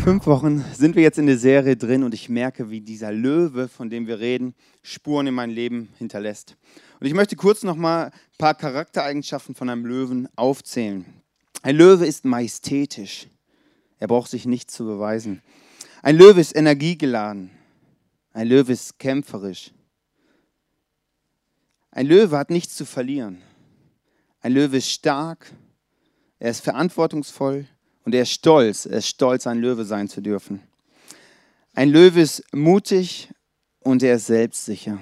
fünf Wochen sind wir jetzt in der Serie drin und ich merke, wie dieser Löwe, von dem wir reden, Spuren in mein Leben hinterlässt. Und ich möchte kurz nochmal ein paar Charaktereigenschaften von einem Löwen aufzählen. Ein Löwe ist majestätisch. Er braucht sich nicht zu beweisen. Ein Löwe ist energiegeladen. Ein Löwe ist kämpferisch. Ein Löwe hat nichts zu verlieren. Ein Löwe ist stark. Er ist verantwortungsvoll und er ist stolz. Er ist stolz, ein Löwe sein zu dürfen. Ein Löwe ist mutig und er ist selbstsicher.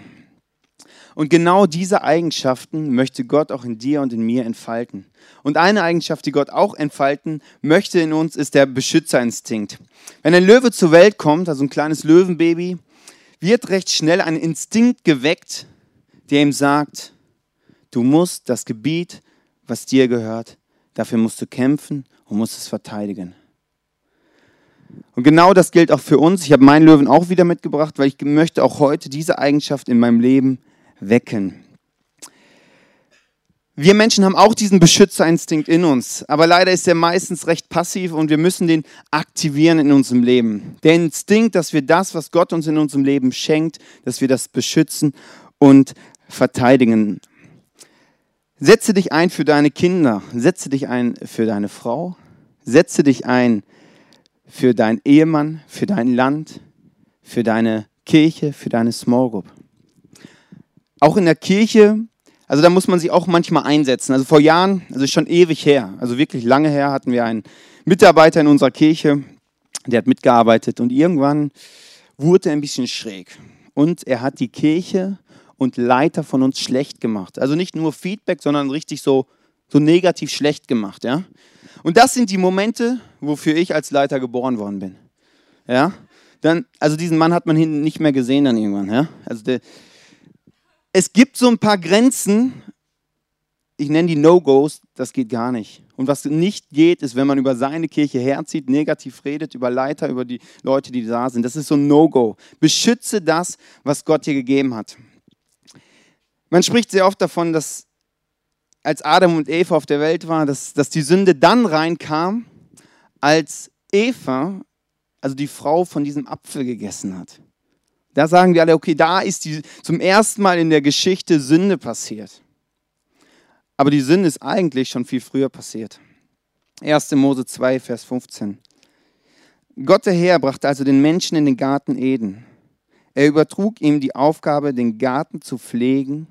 Und genau diese Eigenschaften möchte Gott auch in dir und in mir entfalten. Und eine Eigenschaft, die Gott auch entfalten möchte in uns, ist der Beschützerinstinkt. Wenn ein Löwe zur Welt kommt, also ein kleines Löwenbaby, wird recht schnell ein Instinkt geweckt, der ihm sagt, du musst das Gebiet, was dir gehört, dafür musst du kämpfen und musst es verteidigen. Und genau das gilt auch für uns. Ich habe meinen Löwen auch wieder mitgebracht, weil ich möchte auch heute diese Eigenschaft in meinem Leben wecken. Wir Menschen haben auch diesen Beschützerinstinkt in uns, aber leider ist er meistens recht passiv und wir müssen den aktivieren in unserem Leben. Der Instinkt, dass wir das, was Gott uns in unserem Leben schenkt, dass wir das beschützen und verteidigen. Setze dich ein für deine Kinder, setze dich ein für deine Frau, setze dich ein für deinen Ehemann, für dein Land, für deine Kirche, für deine Small Group. Auch in der Kirche, also da muss man sich auch manchmal einsetzen. Also vor Jahren, also schon ewig her, also wirklich lange her, hatten wir einen Mitarbeiter in unserer Kirche, der hat mitgearbeitet und irgendwann wurde er ein bisschen schräg. Und er hat die Kirche und Leiter von uns schlecht gemacht. Also nicht nur Feedback, sondern richtig so, so negativ schlecht gemacht. Ja? Und das sind die Momente, wofür ich als Leiter geboren worden bin. Ja? Dann, also diesen Mann hat man hinten nicht mehr gesehen dann irgendwann. Ja? Also der, es gibt so ein paar Grenzen, ich nenne die No-Gos, das geht gar nicht. Und was nicht geht, ist, wenn man über seine Kirche herzieht, negativ redet, über Leiter, über die Leute, die da sind. Das ist so ein No-Go. Beschütze das, was Gott dir gegeben hat. Man spricht sehr oft davon, dass als Adam und Eva auf der Welt waren, dass, dass die Sünde dann reinkam, als Eva, also die Frau, von diesem Apfel gegessen hat. Da sagen wir alle, okay, da ist die, zum ersten Mal in der Geschichte Sünde passiert. Aber die Sünde ist eigentlich schon viel früher passiert. 1. Mose 2, Vers 15. Gott der Herr brachte also den Menschen in den Garten Eden. Er übertrug ihm die Aufgabe, den Garten zu pflegen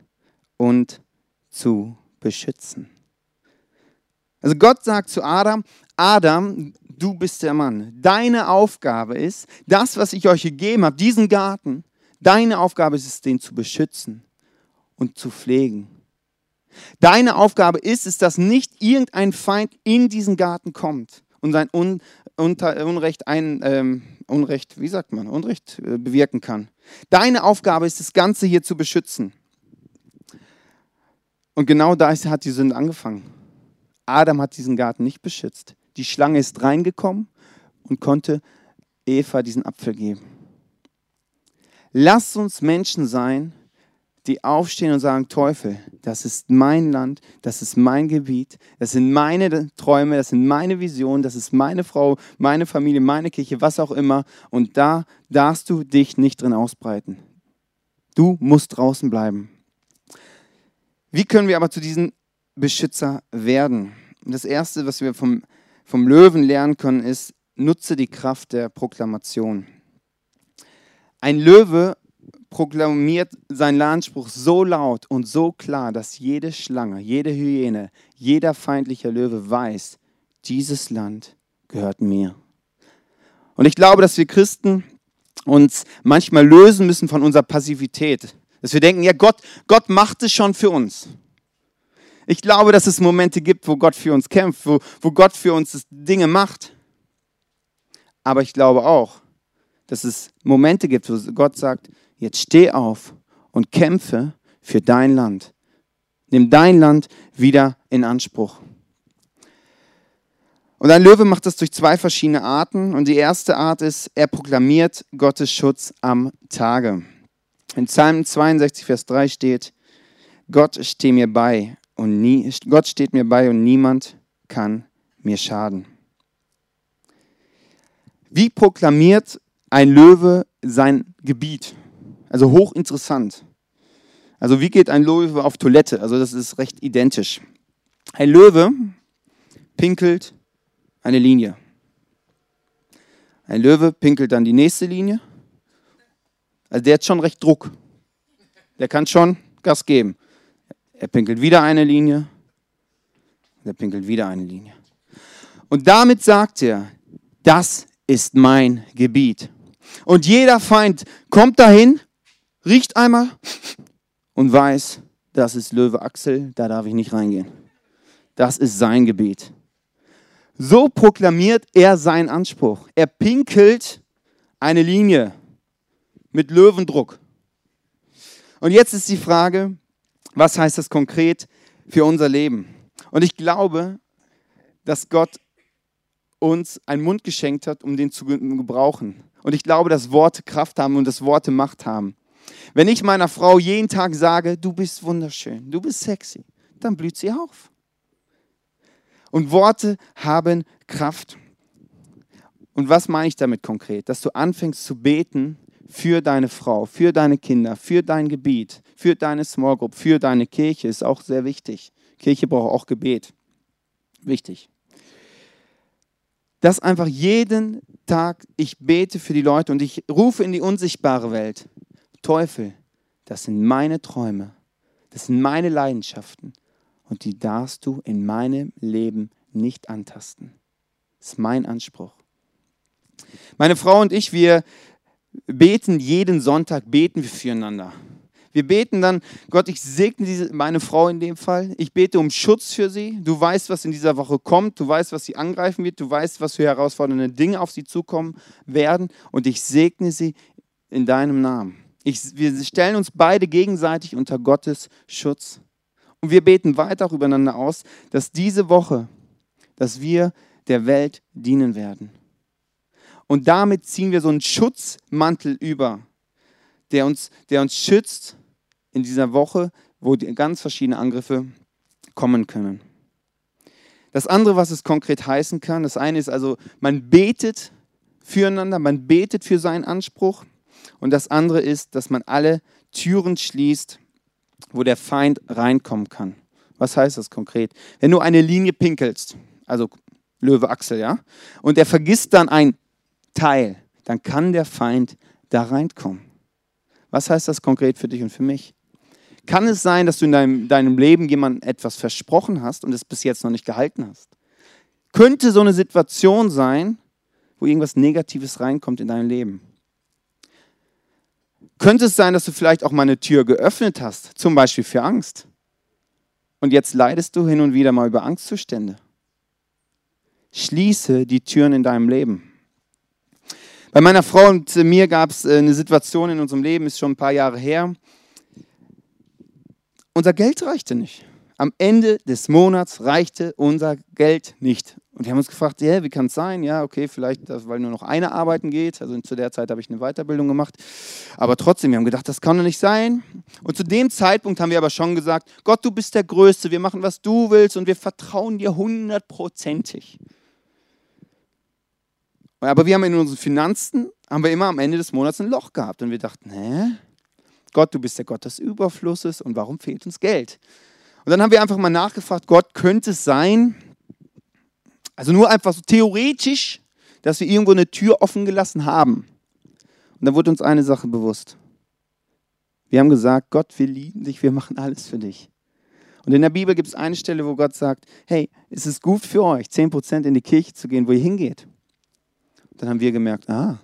und zu beschützen. Also Gott sagt zu Adam, Adam, du bist der Mann. Deine Aufgabe ist, das, was ich euch gegeben habe, diesen Garten, deine Aufgabe ist es, den zu beschützen und zu pflegen. Deine Aufgabe ist es, dass nicht irgendein Feind in diesen Garten kommt und sein Un Unter Unrecht, ein, ähm, Unrecht, wie sagt man, Unrecht äh, bewirken kann. Deine Aufgabe ist, das Ganze hier zu beschützen. Und genau da hat die Sünde angefangen. Adam hat diesen Garten nicht beschützt. Die Schlange ist reingekommen und konnte Eva diesen Apfel geben. Lass uns Menschen sein, die aufstehen und sagen, Teufel, das ist mein Land, das ist mein Gebiet, das sind meine Träume, das sind meine Visionen, das ist meine Frau, meine Familie, meine Kirche, was auch immer. Und da darfst du dich nicht drin ausbreiten. Du musst draußen bleiben. Wie können wir aber zu diesen Beschützer werden? das Erste, was wir vom vom Löwen lernen können, ist, nutze die Kraft der Proklamation. Ein Löwe proklamiert seinen Anspruch so laut und so klar, dass jede Schlange, jede Hyäne, jeder feindliche Löwe weiß, dieses Land gehört mir. Und ich glaube, dass wir Christen uns manchmal lösen müssen von unserer Passivität. Dass wir denken, ja, Gott, Gott macht es schon für uns. Ich glaube, dass es Momente gibt, wo Gott für uns kämpft, wo, wo Gott für uns Dinge macht. Aber ich glaube auch, dass es Momente gibt, wo Gott sagt, jetzt steh auf und kämpfe für dein Land. Nimm dein Land wieder in Anspruch. Und ein Löwe macht das durch zwei verschiedene Arten. Und die erste Art ist, er proklamiert Gottes Schutz am Tage. In Psalm 62, Vers 3 steht, Gott stehe mir bei, und nie, Gott steht mir bei und niemand kann mir schaden. Wie proklamiert ein Löwe sein Gebiet? Also hochinteressant. Also wie geht ein Löwe auf Toilette? Also das ist recht identisch. Ein Löwe pinkelt eine Linie. Ein Löwe pinkelt dann die nächste Linie. Also der hat schon recht Druck. Der kann schon Gas geben. Er pinkelt wieder eine Linie. Der pinkelt wieder eine Linie. Und damit sagt er, das ist mein Gebiet. Und jeder Feind kommt dahin, riecht einmal und weiß, das ist Löwe Axel, da darf ich nicht reingehen. Das ist sein Gebiet. So proklamiert er seinen Anspruch. Er pinkelt eine Linie mit Löwendruck. Und jetzt ist die Frage, was heißt das konkret für unser Leben? Und ich glaube, dass Gott uns einen Mund geschenkt hat, um den zu gebrauchen. Und ich glaube, dass Worte Kraft haben und dass Worte Macht haben. Wenn ich meiner Frau jeden Tag sage, du bist wunderschön, du bist sexy, dann blüht sie auf. Und Worte haben Kraft. Und was meine ich damit konkret? Dass du anfängst zu beten für deine Frau, für deine Kinder, für dein Gebiet, für deine Small Group, für deine Kirche ist auch sehr wichtig. Kirche braucht auch Gebet. Wichtig dass einfach jeden Tag ich bete für die Leute und ich rufe in die unsichtbare Welt. Teufel, das sind meine Träume, das sind meine Leidenschaften und die darfst du in meinem Leben nicht antasten. Das ist mein Anspruch. Meine Frau und ich, wir beten jeden Sonntag, beten wir füreinander. Wir beten dann, Gott, ich segne diese, meine Frau in dem Fall. Ich bete um Schutz für sie. Du weißt, was in dieser Woche kommt. Du weißt, was sie angreifen wird. Du weißt, was für herausfordernde Dinge auf sie zukommen werden. Und ich segne sie in deinem Namen. Ich, wir stellen uns beide gegenseitig unter Gottes Schutz. Und wir beten weiter auch übereinander aus, dass diese Woche, dass wir der Welt dienen werden. Und damit ziehen wir so einen Schutzmantel über, der uns, der uns schützt in dieser Woche, wo ganz verschiedene Angriffe kommen können. Das andere, was es konkret heißen kann, das eine ist also, man betet füreinander, man betet für seinen Anspruch. Und das andere ist, dass man alle Türen schließt, wo der Feind reinkommen kann. Was heißt das konkret? Wenn du eine Linie pinkelst, also Löwe Axel, ja, und er vergisst dann ein Teil, dann kann der Feind da reinkommen. Was heißt das konkret für dich und für mich? Kann es sein, dass du in deinem, deinem Leben jemandem etwas versprochen hast und es bis jetzt noch nicht gehalten hast? Könnte so eine Situation sein, wo irgendwas Negatives reinkommt in dein Leben? Könnte es sein, dass du vielleicht auch mal eine Tür geöffnet hast, zum Beispiel für Angst? Und jetzt leidest du hin und wieder mal über Angstzustände. Schließe die Türen in deinem Leben. Bei meiner Frau und mir gab es äh, eine Situation in unserem Leben, ist schon ein paar Jahre her. Unser Geld reichte nicht. Am Ende des Monats reichte unser Geld nicht. Und wir haben uns gefragt, ja, wie kann es sein? Ja, okay, vielleicht, weil nur noch eine arbeiten geht. Also zu der Zeit habe ich eine Weiterbildung gemacht. Aber trotzdem, wir haben gedacht, das kann doch nicht sein. Und zu dem Zeitpunkt haben wir aber schon gesagt, Gott, du bist der Größte, wir machen, was du willst und wir vertrauen dir hundertprozentig. Aber wir haben in unseren Finanzen, haben wir immer am Ende des Monats ein Loch gehabt. Und wir dachten, hä? Gott, du bist der Gott des Überflusses und warum fehlt uns Geld? Und dann haben wir einfach mal nachgefragt, Gott, könnte es sein, also nur einfach so theoretisch, dass wir irgendwo eine Tür offen gelassen haben. Und dann wurde uns eine Sache bewusst. Wir haben gesagt, Gott, wir lieben dich, wir machen alles für dich. Und in der Bibel gibt es eine Stelle, wo Gott sagt, hey, es ist gut für euch, 10% in die Kirche zu gehen, wo ihr hingeht. Dann haben wir gemerkt, ah,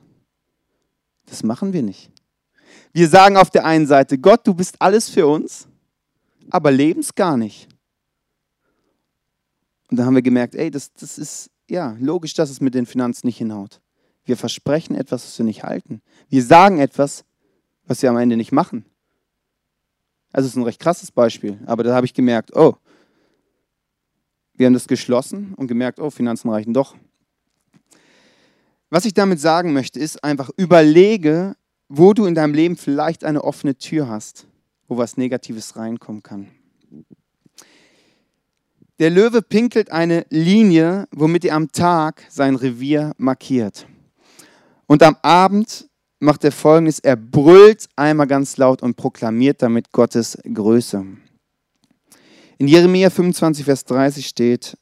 das machen wir nicht. Wir sagen auf der einen Seite, Gott, du bist alles für uns, aber leben es gar nicht. Und da haben wir gemerkt, ey, das, das ist ja logisch, dass es mit den Finanzen nicht hinhaut. Wir versprechen etwas, was wir nicht halten. Wir sagen etwas, was wir am Ende nicht machen. Also es ist ein recht krasses Beispiel, aber da habe ich gemerkt, oh, wir haben das geschlossen und gemerkt, oh, Finanzen reichen doch. Was ich damit sagen möchte, ist einfach, überlege, wo du in deinem Leben vielleicht eine offene Tür hast, wo was Negatives reinkommen kann. Der Löwe pinkelt eine Linie, womit er am Tag sein Revier markiert. Und am Abend macht er folgendes: Er brüllt einmal ganz laut und proklamiert damit Gottes Größe. In Jeremia 25, Vers 30 steht: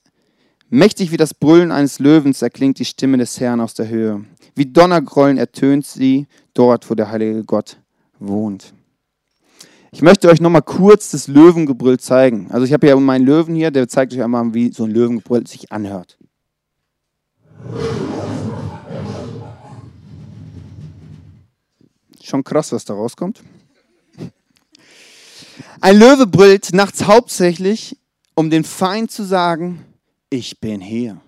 Mächtig wie das Brüllen eines Löwens erklingt die Stimme des Herrn aus der Höhe. Wie Donnergrollen ertönt sie dort, wo der heilige Gott wohnt. Ich möchte euch nochmal kurz das Löwengebrüll zeigen. Also ich habe ja meinen Löwen hier, der zeigt euch einmal, wie so ein Löwengebrüll sich anhört. Schon krass, was da rauskommt. Ein Löwe brüllt nachts hauptsächlich, um den Feind zu sagen, ich bin hier.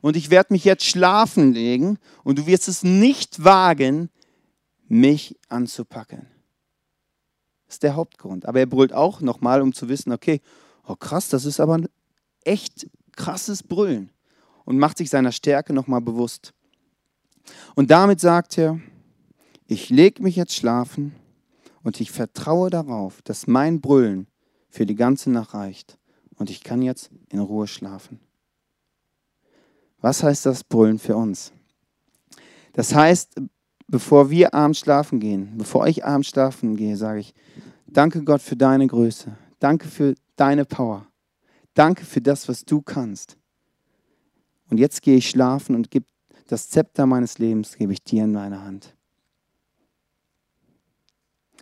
Und ich werde mich jetzt schlafen legen und du wirst es nicht wagen, mich anzupacken. Das ist der Hauptgrund. Aber er brüllt auch nochmal, um zu wissen, okay, oh krass, das ist aber ein echt krasses Brüllen. Und macht sich seiner Stärke nochmal bewusst. Und damit sagt er, ich lege mich jetzt schlafen und ich vertraue darauf, dass mein Brüllen für die ganze Nacht reicht. Und ich kann jetzt in Ruhe schlafen. Was heißt das Brüllen für uns? Das heißt, bevor wir abends schlafen gehen, bevor ich abends schlafen gehe, sage ich, danke Gott für deine Größe, danke für deine Power, danke für das, was du kannst. Und jetzt gehe ich schlafen und gebe das Zepter meines Lebens gebe ich dir in meine Hand.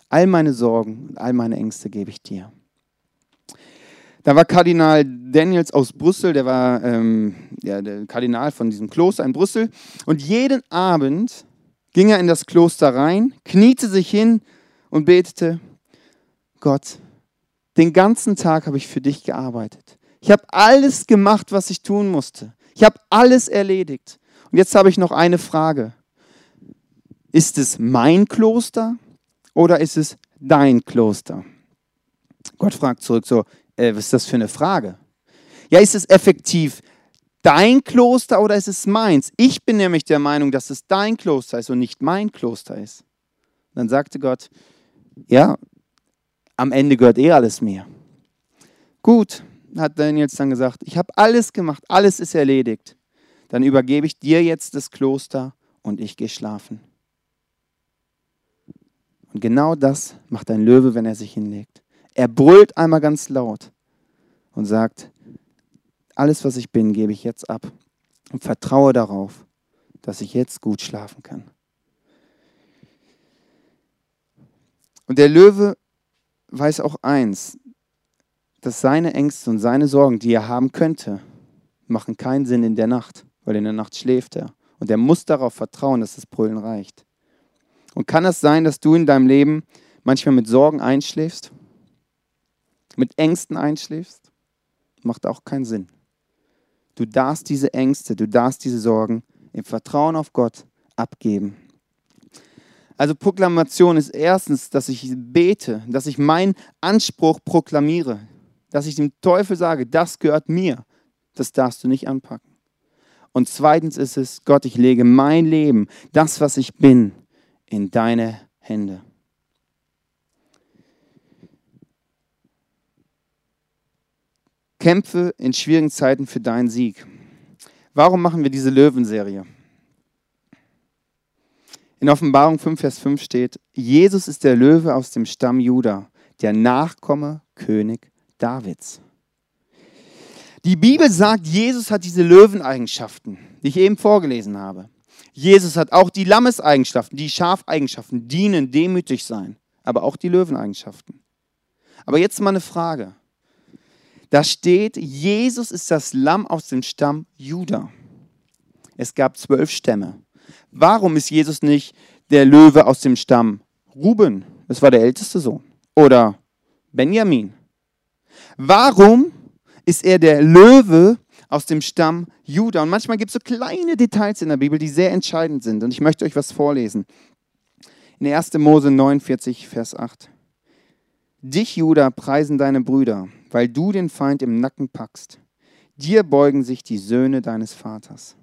All meine Sorgen und all meine Ängste gebe ich dir. Da war Kardinal Daniels aus Brüssel, der war ähm, ja, der Kardinal von diesem Kloster in Brüssel. Und jeden Abend ging er in das Kloster rein, kniete sich hin und betete, Gott, den ganzen Tag habe ich für dich gearbeitet. Ich habe alles gemacht, was ich tun musste. Ich habe alles erledigt. Und jetzt habe ich noch eine Frage. Ist es mein Kloster oder ist es dein Kloster? Gott fragt zurück so, äh, was ist das für eine Frage? Ja, ist es effektiv dein Kloster oder ist es meins? Ich bin nämlich der Meinung, dass es dein Kloster ist und nicht mein Kloster ist. Dann sagte Gott, ja, am Ende gehört eh alles mir. Gut, hat Daniels dann gesagt, ich habe alles gemacht, alles ist erledigt. Dann übergebe ich dir jetzt das Kloster und ich gehe schlafen. Und genau das macht ein Löwe, wenn er sich hinlegt. Er brüllt einmal ganz laut und sagt, alles, was ich bin, gebe ich jetzt ab und vertraue darauf, dass ich jetzt gut schlafen kann. Und der Löwe weiß auch eins, dass seine Ängste und seine Sorgen, die er haben könnte, machen keinen Sinn in der Nacht, weil in der Nacht schläft er. Und er muss darauf vertrauen, dass das Brüllen reicht. Und kann es sein, dass du in deinem Leben manchmal mit Sorgen einschläfst? Mit Ängsten einschläfst? Macht auch keinen Sinn. Du darfst diese Ängste, du darfst diese Sorgen im Vertrauen auf Gott abgeben. Also Proklamation ist erstens, dass ich bete, dass ich meinen Anspruch proklamiere, dass ich dem Teufel sage, das gehört mir, das darfst du nicht anpacken. Und zweitens ist es, Gott, ich lege mein Leben, das, was ich bin, in deine Hände. Kämpfe in schwierigen Zeiten für deinen Sieg. Warum machen wir diese Löwenserie? In Offenbarung 5, Vers 5 steht, Jesus ist der Löwe aus dem Stamm Juda, der Nachkomme König Davids. Die Bibel sagt, Jesus hat diese Löweneigenschaften, die ich eben vorgelesen habe. Jesus hat auch die Lammeseigenschaften, die Schafeigenschaften, dienen, demütig sein, aber auch die Löweneigenschaften. Aber jetzt mal eine Frage. Da steht, Jesus ist das Lamm aus dem Stamm Juda. Es gab zwölf Stämme. Warum ist Jesus nicht der Löwe aus dem Stamm Ruben? Das war der älteste Sohn. Oder Benjamin. Warum ist er der Löwe aus dem Stamm Juda? Und manchmal gibt es so kleine Details in der Bibel, die sehr entscheidend sind. Und ich möchte euch was vorlesen. In 1. Mose 49, Vers 8. Dich, Juda, preisen deine Brüder weil du den Feind im Nacken packst. Dir beugen sich die Söhne deines Vaters.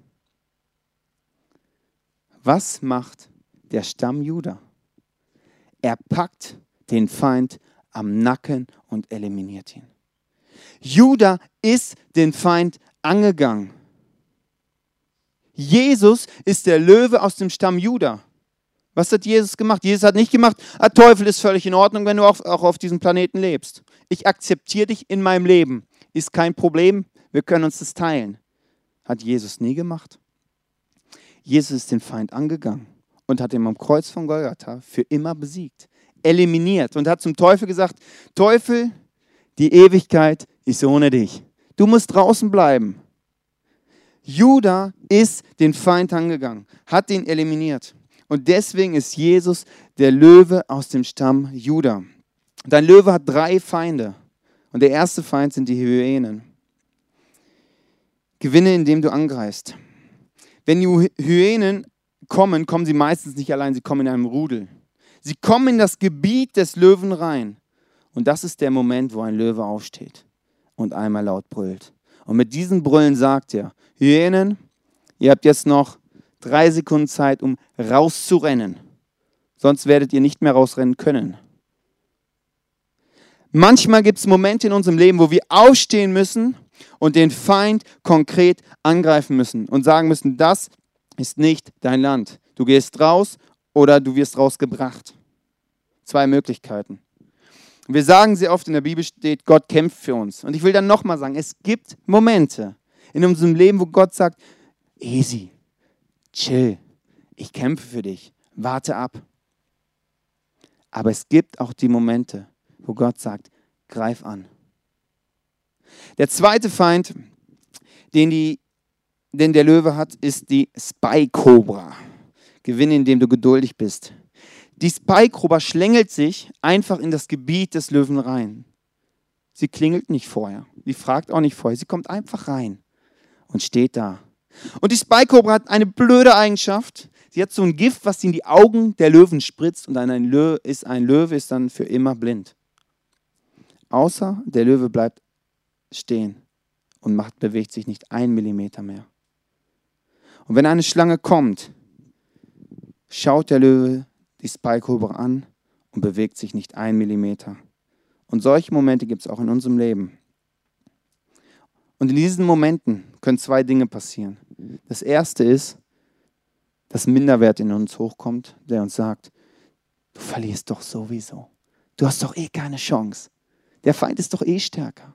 Was macht der Stamm Juda? Er packt den Feind am Nacken und eliminiert ihn. Juda ist den Feind angegangen. Jesus ist der Löwe aus dem Stamm Juda. Was hat Jesus gemacht? Jesus hat nicht gemacht, ah, Teufel ist völlig in Ordnung, wenn du auch, auch auf diesem Planeten lebst. Ich akzeptiere dich in meinem Leben. Ist kein Problem, wir können uns das teilen. Hat Jesus nie gemacht. Jesus ist den Feind angegangen und hat ihn am Kreuz von Golgatha für immer besiegt, eliminiert und hat zum Teufel gesagt, Teufel, die Ewigkeit ist ohne dich. Du musst draußen bleiben. Judah ist den Feind angegangen, hat ihn eliminiert. Und deswegen ist Jesus der Löwe aus dem Stamm Judah. Dein Löwe hat drei Feinde. Und der erste Feind sind die Hyänen. Gewinne, indem du angreifst. Wenn die Hyänen kommen, kommen sie meistens nicht allein, sie kommen in einem Rudel. Sie kommen in das Gebiet des Löwen rein. Und das ist der Moment, wo ein Löwe aufsteht und einmal laut brüllt. Und mit diesem Brüllen sagt er, Hyänen, ihr habt jetzt noch drei Sekunden Zeit, um rauszurennen. Sonst werdet ihr nicht mehr rausrennen können. Manchmal gibt es Momente in unserem Leben, wo wir aufstehen müssen und den Feind konkret angreifen müssen und sagen müssen, das ist nicht dein Land. Du gehst raus oder du wirst rausgebracht. Zwei Möglichkeiten. Wir sagen sehr oft in der Bibel steht, Gott kämpft für uns. Und ich will dann nochmal sagen, es gibt Momente in unserem Leben, wo Gott sagt, easy, chill, ich kämpfe für dich, warte ab. Aber es gibt auch die Momente, wo Gott sagt, greif an. Der zweite Feind, den, die, den der Löwe hat, ist die Spy-Cobra. Gewinne, indem du geduldig bist. Die Spy-Cobra schlängelt sich einfach in das Gebiet des Löwen rein. Sie klingelt nicht vorher. Sie fragt auch nicht vorher. Sie kommt einfach rein und steht da. Und die Spy-Cobra hat eine blöde Eigenschaft. Sie hat so ein Gift, was sie in die Augen der Löwen spritzt und ein Löwe ist, ein Löwe ist dann für immer blind. Außer der Löwe bleibt stehen und macht, bewegt sich nicht ein Millimeter mehr. Und wenn eine Schlange kommt, schaut der Löwe die Spike-Cobra an und bewegt sich nicht ein Millimeter. Und solche Momente gibt es auch in unserem Leben. Und in diesen Momenten können zwei Dinge passieren. Das erste ist, dass Minderwert in uns hochkommt, der uns sagt, du verlierst doch sowieso. Du hast doch eh keine Chance. Der Feind ist doch eh stärker.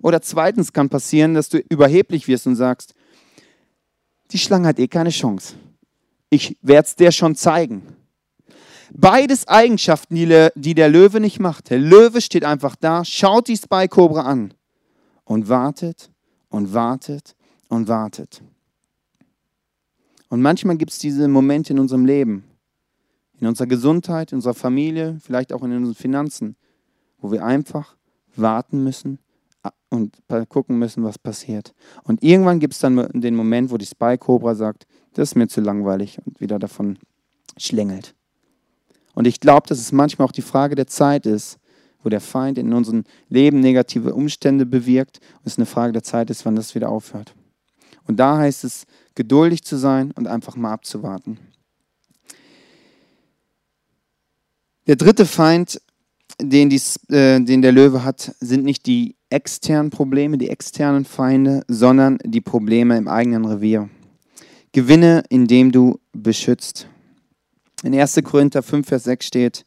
Oder zweitens kann passieren, dass du überheblich wirst und sagst, die Schlange hat eh keine Chance. Ich werde es dir schon zeigen. Beides Eigenschaften, die der Löwe nicht macht. Der Löwe steht einfach da, schaut die Spy Cobra an und wartet und wartet und wartet. Und manchmal gibt es diese Momente in unserem Leben, in unserer Gesundheit, in unserer Familie, vielleicht auch in unseren Finanzen, wo wir einfach warten müssen und gucken müssen, was passiert. Und irgendwann gibt es dann den Moment, wo die Spy Cobra sagt, das ist mir zu langweilig und wieder davon schlängelt. Und ich glaube, dass es manchmal auch die Frage der Zeit ist, wo der Feind in unserem Leben negative Umstände bewirkt und es eine Frage der Zeit ist, wann das wieder aufhört. Und da heißt es, geduldig zu sein und einfach mal abzuwarten. Der dritte Feind, den, dies, äh, den der Löwe hat, sind nicht die externen Probleme, die externen Feinde, sondern die Probleme im eigenen Revier. Gewinne, indem du beschützt. In 1. Korinther 5, Vers 6 steht,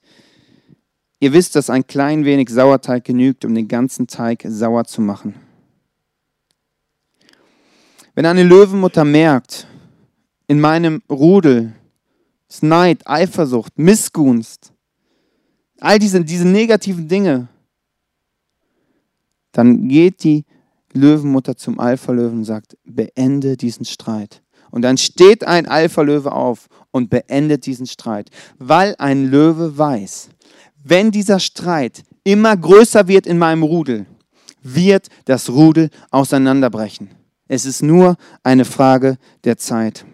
ihr wisst, dass ein klein wenig Sauerteig genügt, um den ganzen Teig sauer zu machen. Wenn eine Löwenmutter merkt, in meinem Rudel ist Neid, Eifersucht, Missgunst, all diese, diese negativen Dinge, dann geht die Löwenmutter zum Alpha-Löwen und sagt, beende diesen Streit. Und dann steht ein Alpha-Löwe auf und beendet diesen Streit, weil ein Löwe weiß, wenn dieser Streit immer größer wird in meinem Rudel, wird das Rudel auseinanderbrechen. Es ist nur eine Frage der Zeit.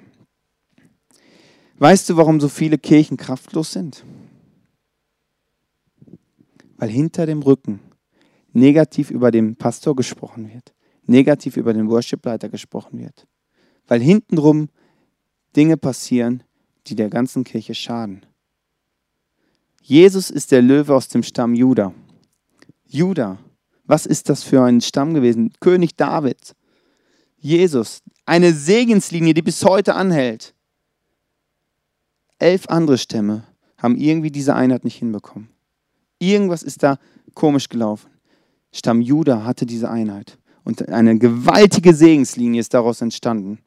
Weißt du, warum so viele Kirchen kraftlos sind? Weil hinter dem Rücken negativ über den Pastor gesprochen wird, negativ über den Worshipleiter gesprochen wird weil hintenrum Dinge passieren, die der ganzen Kirche schaden. Jesus ist der Löwe aus dem Stamm Juda. Juda, was ist das für ein Stamm gewesen? König David. Jesus, Eine Segenslinie, die bis heute anhält. Elf andere Stämme haben irgendwie diese Einheit nicht hinbekommen. Irgendwas ist da komisch gelaufen. Stamm Juda hatte diese Einheit. Und eine gewaltige Segenslinie ist daraus entstanden.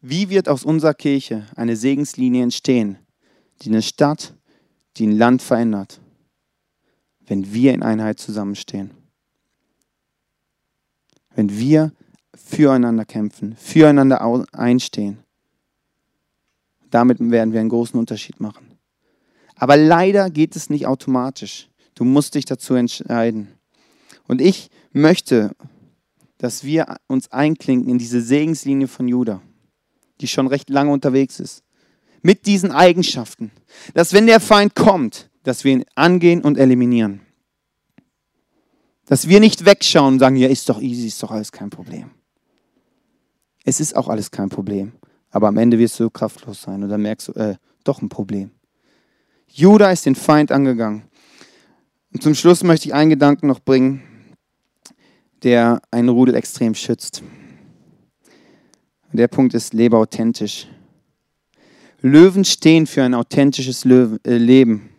Wie wird aus unserer Kirche eine Segenslinie entstehen, die eine Stadt, die ein Land verändert, wenn wir in Einheit zusammenstehen? Wenn wir füreinander kämpfen, füreinander einstehen. Damit werden wir einen großen Unterschied machen. Aber leider geht es nicht automatisch. Du musst dich dazu entscheiden. Und ich möchte, dass wir uns einklinken in diese Segenslinie von Judah, die schon recht lange unterwegs ist. Mit diesen Eigenschaften. Dass wenn der Feind kommt, dass wir ihn angehen und eliminieren. Dass wir nicht wegschauen und sagen, ja, ist doch easy, ist doch alles kein Problem. Es ist auch alles kein Problem. Aber am Ende wirst du kraftlos sein und dann merkst du, äh, doch ein Problem. Judah ist den Feind angegangen. Und zum Schluss möchte ich einen Gedanken noch bringen, der einen Rudel extrem schützt. Der Punkt ist, lebe authentisch. Löwen stehen für ein authentisches Löwen, äh, Leben.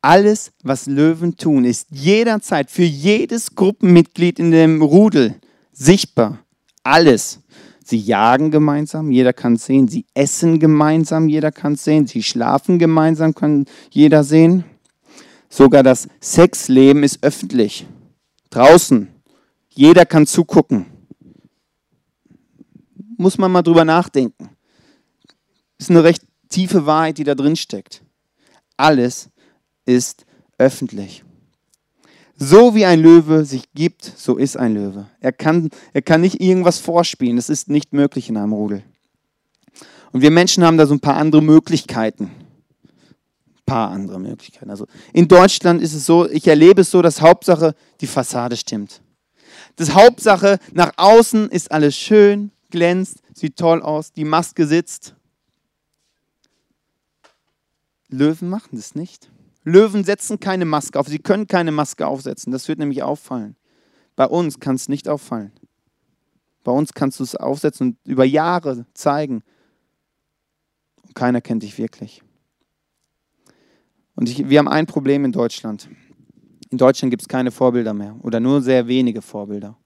Alles, was Löwen tun, ist jederzeit für jedes Gruppenmitglied in dem Rudel sichtbar. Alles. Sie jagen gemeinsam, jeder kann es sehen. Sie essen gemeinsam, jeder kann es sehen. Sie schlafen gemeinsam, kann jeder sehen. Sogar das Sexleben ist öffentlich. Draußen. Jeder kann zugucken. Muss man mal drüber nachdenken. Ist eine recht tiefe Wahrheit, die da drin steckt. Alles ist öffentlich. So wie ein Löwe sich gibt, so ist ein Löwe. Er kann, er kann nicht irgendwas vorspielen. Das ist nicht möglich in einem Rudel. Und wir Menschen haben da so ein paar andere Möglichkeiten. Ein paar andere Möglichkeiten. Also in Deutschland ist es so, ich erlebe es so, dass Hauptsache die Fassade stimmt. Das Hauptsache nach außen ist alles schön, glänzt, sieht toll aus, die Maske sitzt. Löwen machen das nicht. Löwen setzen keine Maske auf. Sie können keine Maske aufsetzen. Das wird nämlich auffallen. Bei uns kann es nicht auffallen. Bei uns kannst du es aufsetzen und über Jahre zeigen. Und keiner kennt dich wirklich. Und ich, wir haben ein Problem in Deutschland. In Deutschland gibt es keine Vorbilder mehr oder nur sehr wenige Vorbilder.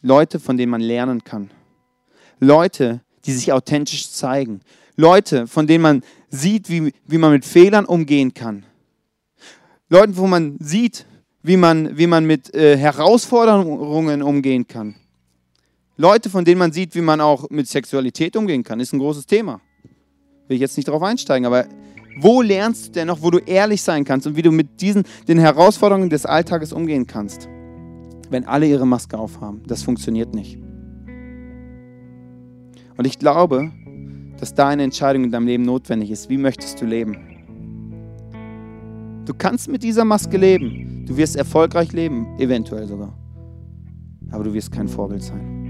Leute, von denen man lernen kann. Leute, die sich authentisch zeigen. Leute, von denen man sieht, wie, wie man mit Fehlern umgehen kann. Leuten, wo man sieht, wie man, wie man mit äh, Herausforderungen umgehen kann. Leute, von denen man sieht, wie man auch mit Sexualität umgehen kann, ist ein großes Thema. Will ich jetzt nicht darauf einsteigen, aber wo lernst du denn noch, wo du ehrlich sein kannst und wie du mit diesen den Herausforderungen des Alltages umgehen kannst? Wenn alle ihre Maske aufhaben, das funktioniert nicht. Und ich glaube, dass da eine Entscheidung in deinem Leben notwendig ist. Wie möchtest du leben? Du kannst mit dieser Maske leben. Du wirst erfolgreich leben, eventuell sogar. Aber du wirst kein Vorbild sein.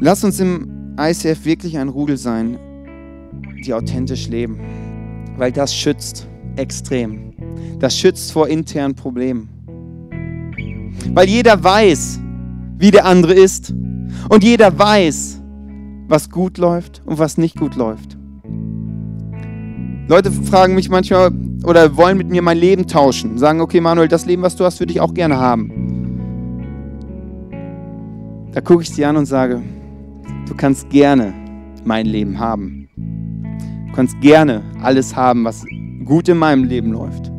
Lass uns im ICF wirklich ein Rudel sein, die authentisch leben. Weil das schützt extrem. Das schützt vor internen Problemen. Weil jeder weiß, wie der andere ist. Und jeder weiß, was gut läuft und was nicht gut läuft. Leute fragen mich manchmal oder wollen mit mir mein Leben tauschen. Sagen, okay, Manuel, das Leben, was du hast, würde ich auch gerne haben. Da gucke ich sie an und sage, du kannst gerne mein Leben haben. Du kannst gerne alles haben, was gut in meinem Leben läuft.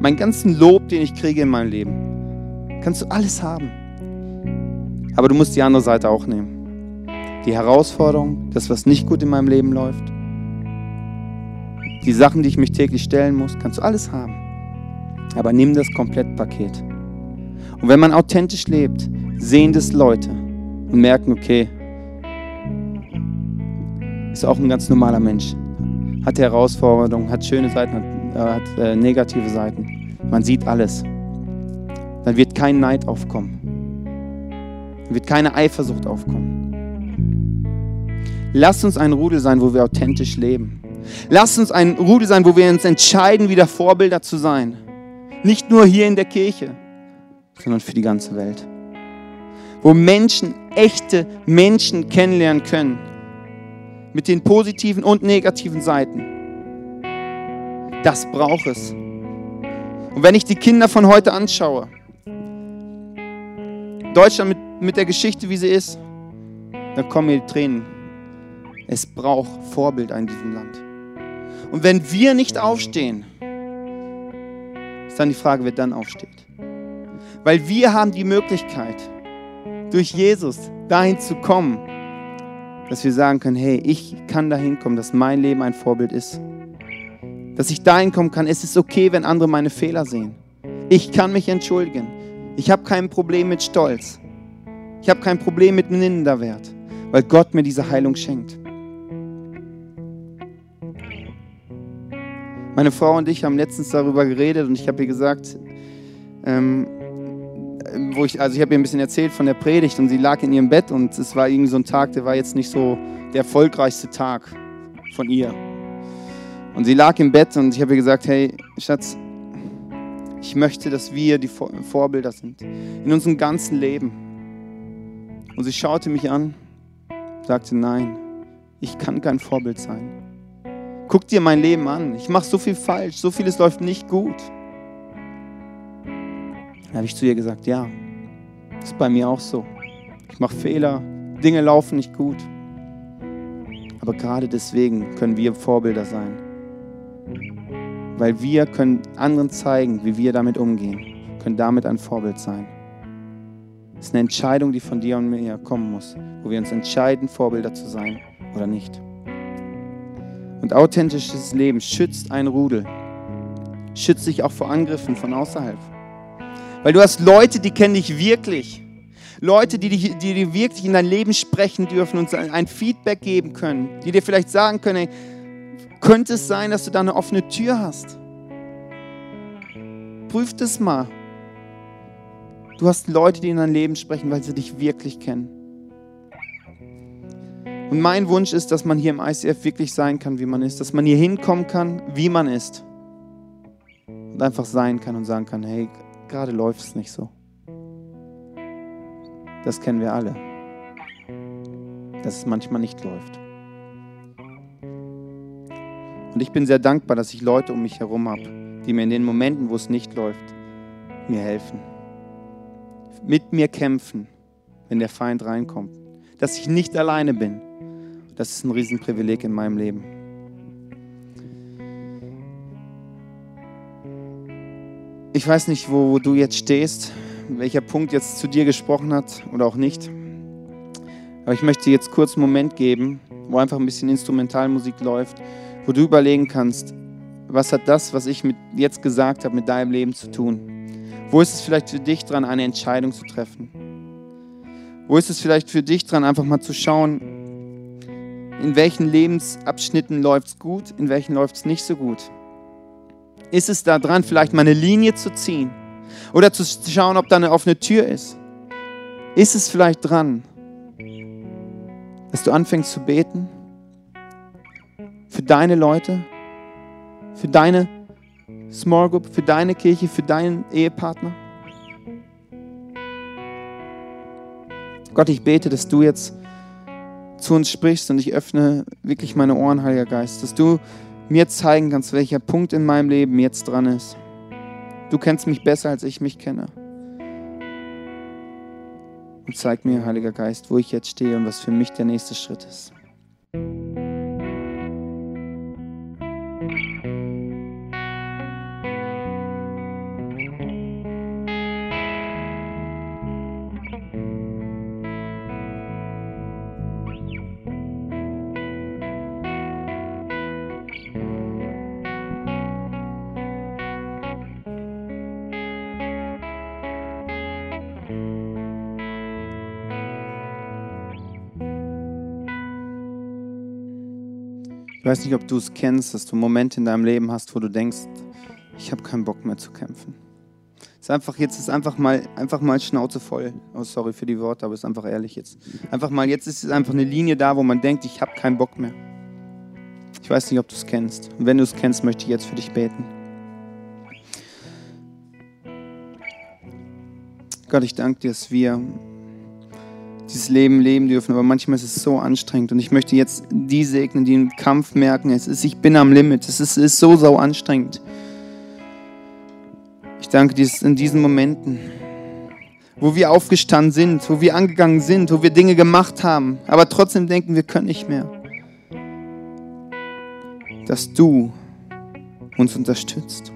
Mein ganzen Lob, den ich kriege in meinem Leben, kannst du alles haben. Aber du musst die andere Seite auch nehmen die Herausforderung, das, was nicht gut in meinem Leben läuft, die Sachen, die ich mich täglich stellen muss, kannst du alles haben. Aber nimm das Komplettpaket. Und wenn man authentisch lebt, sehen das Leute und merken, okay, ist auch ein ganz normaler Mensch. Hat Herausforderungen, hat schöne Seiten, hat, hat äh, negative Seiten. Man sieht alles. Dann wird kein Neid aufkommen. Dann wird keine Eifersucht aufkommen. Lass uns ein Rudel sein, wo wir authentisch leben. Lass uns ein Rudel sein, wo wir uns entscheiden, wieder Vorbilder zu sein. Nicht nur hier in der Kirche, sondern für die ganze Welt. wo Menschen, echte Menschen kennenlernen können. Mit den positiven und negativen Seiten. Das braucht es. Und wenn ich die Kinder von heute anschaue, Deutschland mit, mit der Geschichte, wie sie ist, dann kommen mir die Tränen. Es braucht Vorbild in diesem Land. Und wenn wir nicht aufstehen, ist dann die Frage, wer dann aufsteht. Weil wir haben die Möglichkeit, durch Jesus dahin zu kommen, dass wir sagen können, hey, ich kann dahin kommen, dass mein Leben ein Vorbild ist. Dass ich dahin kommen kann, es ist okay, wenn andere meine Fehler sehen. Ich kann mich entschuldigen. Ich habe kein Problem mit Stolz. Ich habe kein Problem mit Minderwert, weil Gott mir diese Heilung schenkt. Meine Frau und ich haben letztens darüber geredet und ich habe ihr gesagt, ähm, wo ich, also ich habe ihr ein bisschen erzählt von der Predigt und sie lag in ihrem Bett und es war irgendwie so ein Tag, der war jetzt nicht so der erfolgreichste Tag von ihr. Und sie lag im Bett und ich habe ihr gesagt, hey Schatz, ich möchte, dass wir die Vorbilder sind in unserem ganzen Leben. Und sie schaute mich an, sagte, nein, ich kann kein Vorbild sein. Guck dir mein Leben an. Ich mache so viel falsch, so vieles läuft nicht gut. Da habe ich zu ihr gesagt, ja, ist bei mir auch so. Ich mache Fehler, Dinge laufen nicht gut. Aber gerade deswegen können wir Vorbilder sein. Weil wir können anderen zeigen, wie wir damit umgehen, können damit ein Vorbild sein. Es ist eine Entscheidung, die von dir und mir kommen muss, wo wir uns entscheiden, Vorbilder zu sein oder nicht. Und authentisches Leben schützt ein Rudel, schützt sich auch vor Angriffen von außerhalb. Weil du hast Leute, die kennen dich wirklich. Leute, die, dich, die dir wirklich in dein Leben sprechen dürfen und ein Feedback geben können, die dir vielleicht sagen können, hey, könnte es sein, dass du da eine offene Tür hast? Prüf das mal. Du hast Leute, die in dein Leben sprechen, weil sie dich wirklich kennen. Und mein Wunsch ist, dass man hier im ICF wirklich sein kann, wie man ist, dass man hier hinkommen kann, wie man ist. Und einfach sein kann und sagen kann, hey, gerade läuft es nicht so. Das kennen wir alle. Dass es manchmal nicht läuft. Und ich bin sehr dankbar, dass ich Leute um mich herum habe, die mir in den Momenten, wo es nicht läuft, mir helfen. Mit mir kämpfen, wenn der Feind reinkommt. Dass ich nicht alleine bin das ist ein Riesenprivileg in meinem Leben. Ich weiß nicht, wo du jetzt stehst, welcher Punkt jetzt zu dir gesprochen hat oder auch nicht. Aber ich möchte jetzt kurz einen Moment geben, wo einfach ein bisschen Instrumentalmusik läuft, wo du überlegen kannst, was hat das, was ich mit jetzt gesagt habe, mit deinem Leben zu tun? Wo ist es vielleicht für dich dran, eine Entscheidung zu treffen? Wo ist es vielleicht für dich dran, einfach mal zu schauen, in welchen Lebensabschnitten läuft es gut, in welchen läuft es nicht so gut? Ist es da dran, vielleicht mal eine Linie zu ziehen oder zu schauen, ob da eine offene Tür ist? Ist es vielleicht dran, dass du anfängst zu beten für deine Leute, für deine Small Group, für deine Kirche, für deinen Ehepartner? Gott, ich bete, dass du jetzt zu uns sprichst und ich öffne wirklich meine Ohren, Heiliger Geist, dass du mir zeigen kannst, welcher Punkt in meinem Leben jetzt dran ist. Du kennst mich besser, als ich mich kenne. Und zeig mir, Heiliger Geist, wo ich jetzt stehe und was für mich der nächste Schritt ist. Weiß nicht, ob du es kennst, dass du Momente in deinem Leben hast, wo du denkst, ich habe keinen Bock mehr zu kämpfen. Ist einfach, jetzt ist einfach mal, einfach mal Schnauze voll. Oh, sorry für die Worte, aber ist einfach ehrlich jetzt. Einfach mal, jetzt ist einfach eine Linie da, wo man denkt, ich habe keinen Bock mehr. Ich weiß nicht, ob du es kennst. Und wenn du es kennst, möchte ich jetzt für dich beten. Gott, ich danke dir, dass wir dieses Leben leben dürfen, aber manchmal ist es so anstrengend. Und ich möchte jetzt die segnen, die im Kampf merken, es ist, ich bin am Limit, es ist, es ist so sau anstrengend. Ich danke dir in diesen Momenten, wo wir aufgestanden sind, wo wir angegangen sind, wo wir Dinge gemacht haben, aber trotzdem denken, wir können nicht mehr. Dass du uns unterstützt,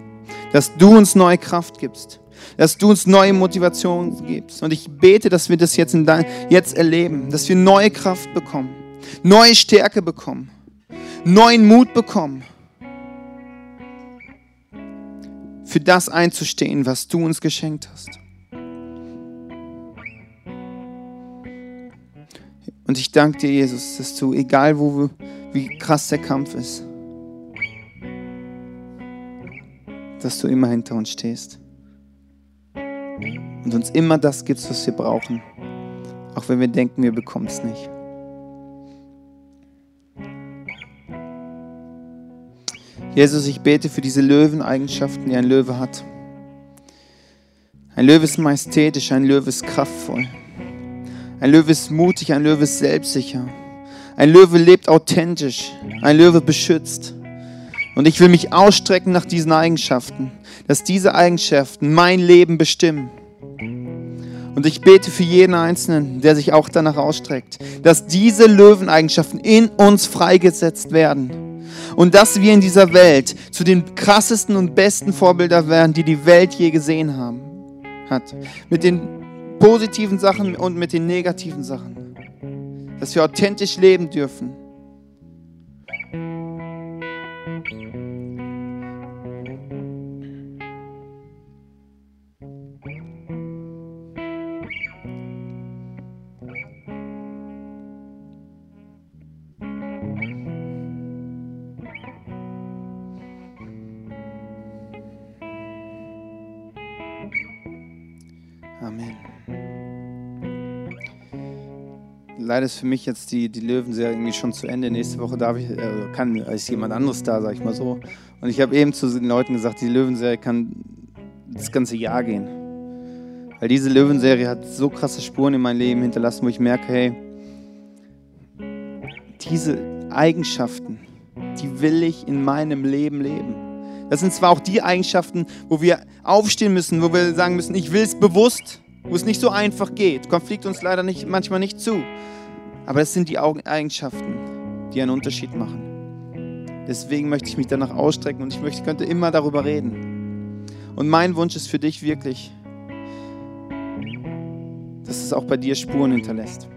dass du uns neue Kraft gibst, dass du uns neue Motivation gibst. Und ich bete, dass wir das jetzt, dein, jetzt erleben, dass wir neue Kraft bekommen, neue Stärke bekommen, neuen Mut bekommen, für das einzustehen, was du uns geschenkt hast. Und ich danke dir, Jesus, dass du, egal wo wie krass der Kampf ist, dass du immer hinter uns stehst und uns immer das gibst, was wir brauchen, auch wenn wir denken, wir bekommen es nicht. Jesus, ich bete für diese Löweneigenschaften, die ein Löwe hat. Ein Löwe ist majestätisch, ein Löwe ist kraftvoll. Ein Löwe ist mutig, ein Löwe ist selbstsicher. Ein Löwe lebt authentisch, ein Löwe beschützt. Und ich will mich ausstrecken nach diesen Eigenschaften, dass diese Eigenschaften mein Leben bestimmen. Und ich bete für jeden Einzelnen, der sich auch danach ausstreckt, dass diese Löweneigenschaften in uns freigesetzt werden. Und dass wir in dieser Welt zu den krassesten und besten Vorbildern werden, die die Welt je gesehen haben, hat. Mit den positiven Sachen und mit den negativen Sachen. Dass wir authentisch leben dürfen leider ist für mich jetzt die, die Löwenserie irgendwie schon zu Ende. Nächste Woche darf ich, äh, kann, ist jemand anderes da, sag ich mal so. Und ich habe eben zu den Leuten gesagt, die Löwenserie kann das ganze Jahr gehen. Weil diese Löwenserie hat so krasse Spuren in mein Leben hinterlassen, wo ich merke, hey, diese Eigenschaften, die will ich in meinem Leben leben. Das sind zwar auch die Eigenschaften, wo wir aufstehen müssen, wo wir sagen müssen, ich will es bewusst, wo es nicht so einfach geht. Konflikt uns leider nicht, manchmal nicht zu. Aber es sind die Eigenschaften, die einen Unterschied machen. Deswegen möchte ich mich danach ausstrecken und ich möchte, könnte immer darüber reden. Und mein Wunsch ist für dich wirklich, dass es auch bei dir Spuren hinterlässt.